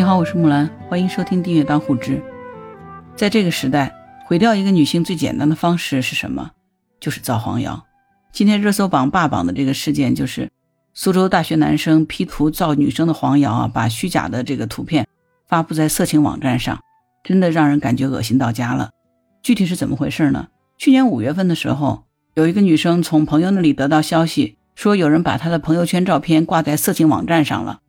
你好，我是木兰，欢迎收听订阅当护知。在这个时代，毁掉一个女性最简单的方式是什么？就是造黄谣。今天热搜榜霸榜的这个事件，就是苏州大学男生 P 图造女生的黄谣啊，把虚假的这个图片发布在色情网站上，真的让人感觉恶心到家了。具体是怎么回事呢？去年五月份的时候，有一个女生从朋友那里得到消息，说有人把她的朋友圈照片挂在色情网站上了。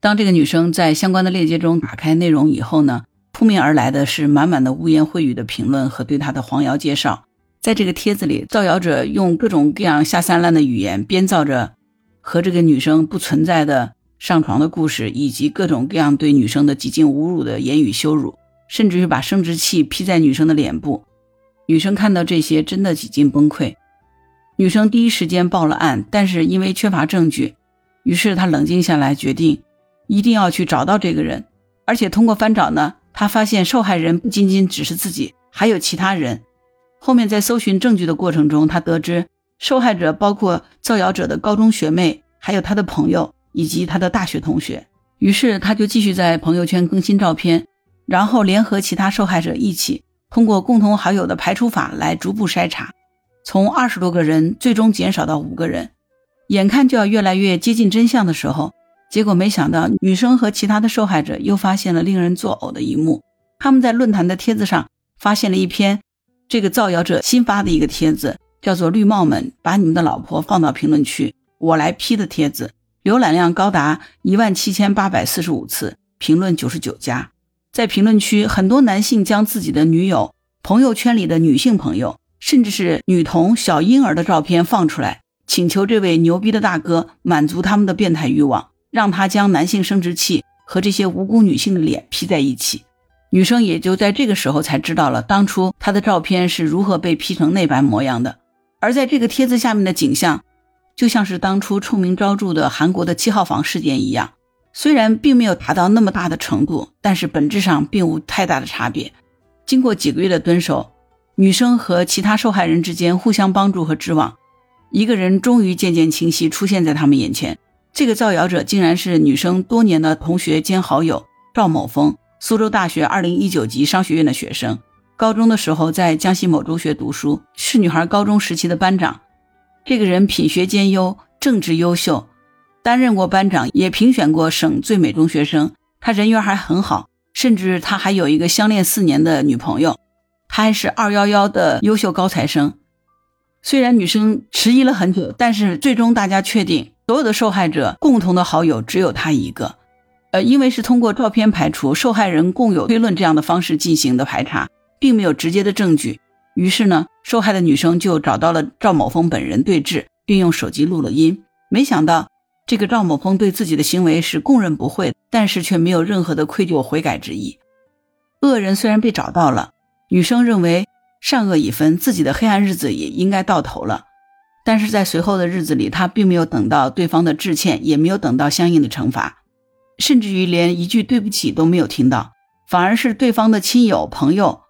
当这个女生在相关的链接中打开内容以后呢，扑面而来的是满满的污言秽语的评论和对她的黄谣介绍。在这个帖子里，造谣者用各种各样下三滥的语言编造着和这个女生不存在的上床的故事，以及各种各样对女生的几近侮辱的言语羞辱，甚至是把生殖器披在女生的脸部。女生看到这些，真的几近崩溃。女生第一时间报了案，但是因为缺乏证据，于是她冷静下来，决定。一定要去找到这个人，而且通过翻找呢，他发现受害人不仅仅只是自己，还有其他人。后面在搜寻证据的过程中，他得知受害者包括造谣者的高中学妹，还有他的朋友以及他的大学同学。于是他就继续在朋友圈更新照片，然后联合其他受害者一起，通过共同好友的排除法来逐步筛查，从二十多个人最终减少到五个人。眼看就要越来越接近真相的时候。结果没想到，女生和其他的受害者又发现了令人作呕的一幕。他们在论坛的帖子上发现了一篇这个造谣者新发的一个帖子，叫做“绿帽们把你们的老婆放到评论区，我来批”的帖子，浏览量高达一万七千八百四十五次，评论九十九加。在评论区，很多男性将自己的女友、朋友圈里的女性朋友，甚至是女童、小婴儿的照片放出来，请求这位牛逼的大哥满足他们的变态欲望。让他将男性生殖器和这些无辜女性的脸 P 在一起，女生也就在这个时候才知道了当初她的照片是如何被 P 成那般模样的。而在这个帖子下面的景象，就像是当初臭名昭著的韩国的七号房事件一样，虽然并没有达到那么大的程度，但是本质上并无太大的差别。经过几个月的蹲守，女生和其他受害人之间互相帮助和织网，一个人终于渐渐清晰出现在他们眼前。这个造谣者竟然是女生多年的同学兼好友赵某峰，苏州大学二零一九级商学院的学生，高中的时候在江西某中学读书，是女孩高中时期的班长。这个人品学兼优，政治优秀，担任过班长，也评选过省最美中学生。他人缘还很好，甚至他还有一个相恋四年的女朋友，他还是二幺幺的优秀高材生。虽然女生迟疑了很久，但是最终大家确定。所有的受害者共同的好友只有他一个，呃，因为是通过照片排除受害人共有推论这样的方式进行的排查，并没有直接的证据。于是呢，受害的女生就找到了赵某峰本人对质，并用手机录了音。没想到这个赵某峰对自己的行为是供认不讳，但是却没有任何的愧疚悔改之意。恶人虽然被找到了，女生认为善恶已分，自己的黑暗日子也应该到头了。但是在随后的日子里，他并没有等到对方的致歉，也没有等到相应的惩罚，甚至于连一句对不起都没有听到，反而是对方的亲友朋友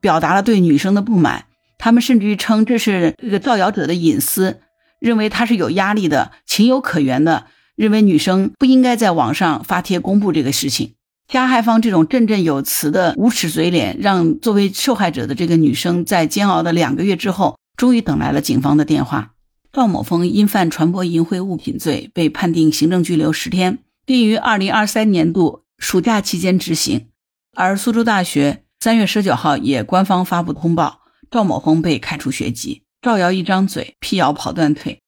表达了对女生的不满，他们甚至于称这是这个造谣者的隐私，认为他是有压力的，情有可原的，认为女生不应该在网上发帖公布这个事情。加害方这种振振有词的无耻嘴脸，让作为受害者的这个女生在煎熬的两个月之后。终于等来了警方的电话。赵某峰因犯传播淫秽物品罪，被判定行政拘留十天，并于二零二三年度暑假期间执行。而苏州大学三月十九号也官方发布通报，赵某峰被开除学籍。造谣一张嘴，辟谣跑断腿。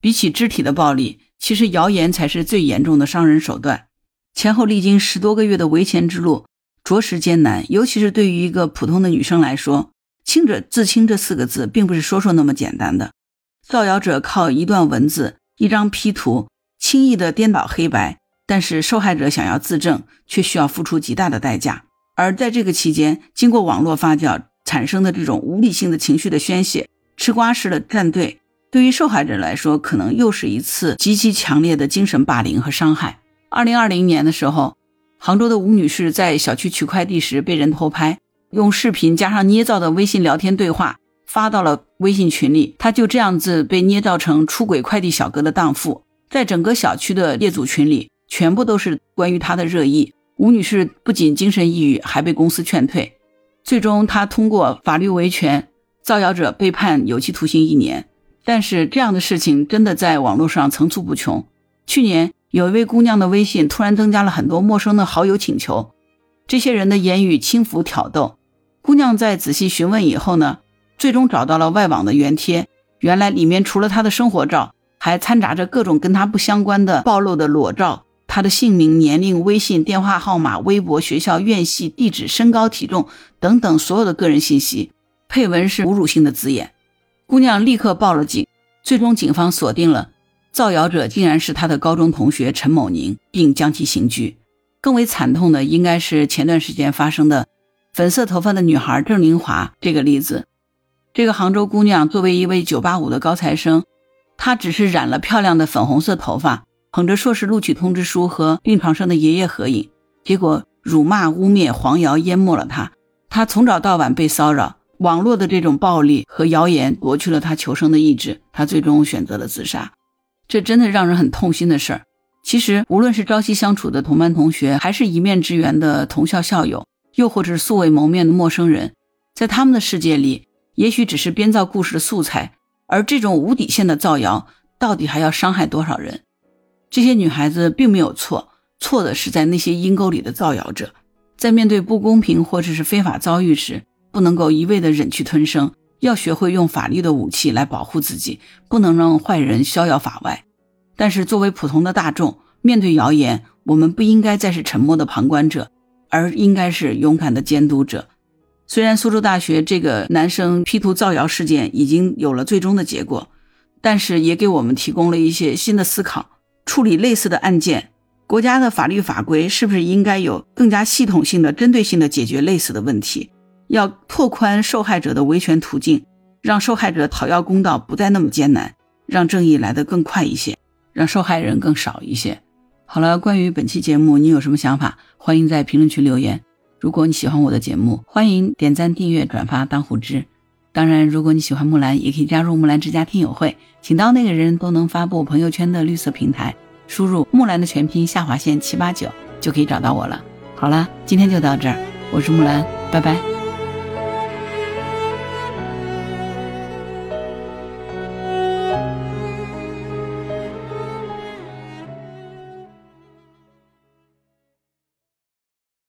比起肢体的暴力，其实谣言才是最严重的伤人手段。前后历经十多个月的维权之路，着实艰难，尤其是对于一个普通的女生来说。清者自清这四个字，并不是说说那么简单的。造谣者靠一段文字、一张 P 图，轻易的颠倒黑白，但是受害者想要自证，却需要付出极大的代价。而在这个期间，经过网络发酵产生的这种无理性的情绪的宣泄，吃瓜式的站队，对于受害者来说，可能又是一次极其强烈的精神霸凌和伤害。二零二零年的时候，杭州的吴女士在小区取快递时被人偷拍。用视频加上捏造的微信聊天对话发到了微信群里，他就这样子被捏造成出轨快递小哥的荡妇，在整个小区的业主群里，全部都是关于他的热议，吴女士不仅精神抑郁，还被公司劝退。最终，她通过法律维权，造谣者被判有期徒刑一年。但是，这样的事情真的在网络上层出不穷。去年，有一位姑娘的微信突然增加了很多陌生的好友请求，这些人的言语轻浮挑逗。姑娘在仔细询问以后呢，最终找到了外网的原贴。原来里面除了她的生活照，还掺杂着各种跟她不相关的暴露的裸照。她的姓名、年龄、微信、电话号码、微博、学校、院系、地址、身高、体重等等所有的个人信息，配文是侮辱性的字眼。姑娘立刻报了警，最终警方锁定了造谣者，竟然是她的高中同学陈某宁，并将其刑拘。更为惨痛的，应该是前段时间发生的。粉色头发的女孩郑玲华这个例子，这个杭州姑娘作为一位985的高材生，她只是染了漂亮的粉红色头发，捧着硕士录取通知书和病床上的爷爷合影，结果辱骂、污蔑、黄谣淹没了她。她从早到晚被骚扰，网络的这种暴力和谣言夺去了她求生的意志，她最终选择了自杀。这真的让人很痛心的事儿。其实，无论是朝夕相处的同班同学，还是一面之缘的同校校友。又或者是素未谋面的陌生人，在他们的世界里，也许只是编造故事的素材。而这种无底线的造谣，到底还要伤害多少人？这些女孩子并没有错，错的是在那些阴沟里的造谣者。在面对不公平或者是非法遭遇时，不能够一味的忍气吞声，要学会用法律的武器来保护自己，不能让坏人逍遥法外。但是作为普通的大众，面对谣言，我们不应该再是沉默的旁观者。而应该是勇敢的监督者。虽然苏州大学这个男生 P 图造谣事件已经有了最终的结果，但是也给我们提供了一些新的思考。处理类似的案件，国家的法律法规是不是应该有更加系统性的、针对性的解决类似的问题？要拓宽受害者的维权途径，让受害者讨要公道不再那么艰难，让正义来得更快一些，让受害人更少一些。好了，关于本期节目，你有什么想法？欢迎在评论区留言。如果你喜欢我的节目，欢迎点赞、订阅、转发、当虎之。当然，如果你喜欢木兰，也可以加入木兰之家听友会，请到那个人都能发布朋友圈的绿色平台，输入木兰的全拼下划线七八九，就可以找到我了。好了，今天就到这儿，我是木兰，拜拜。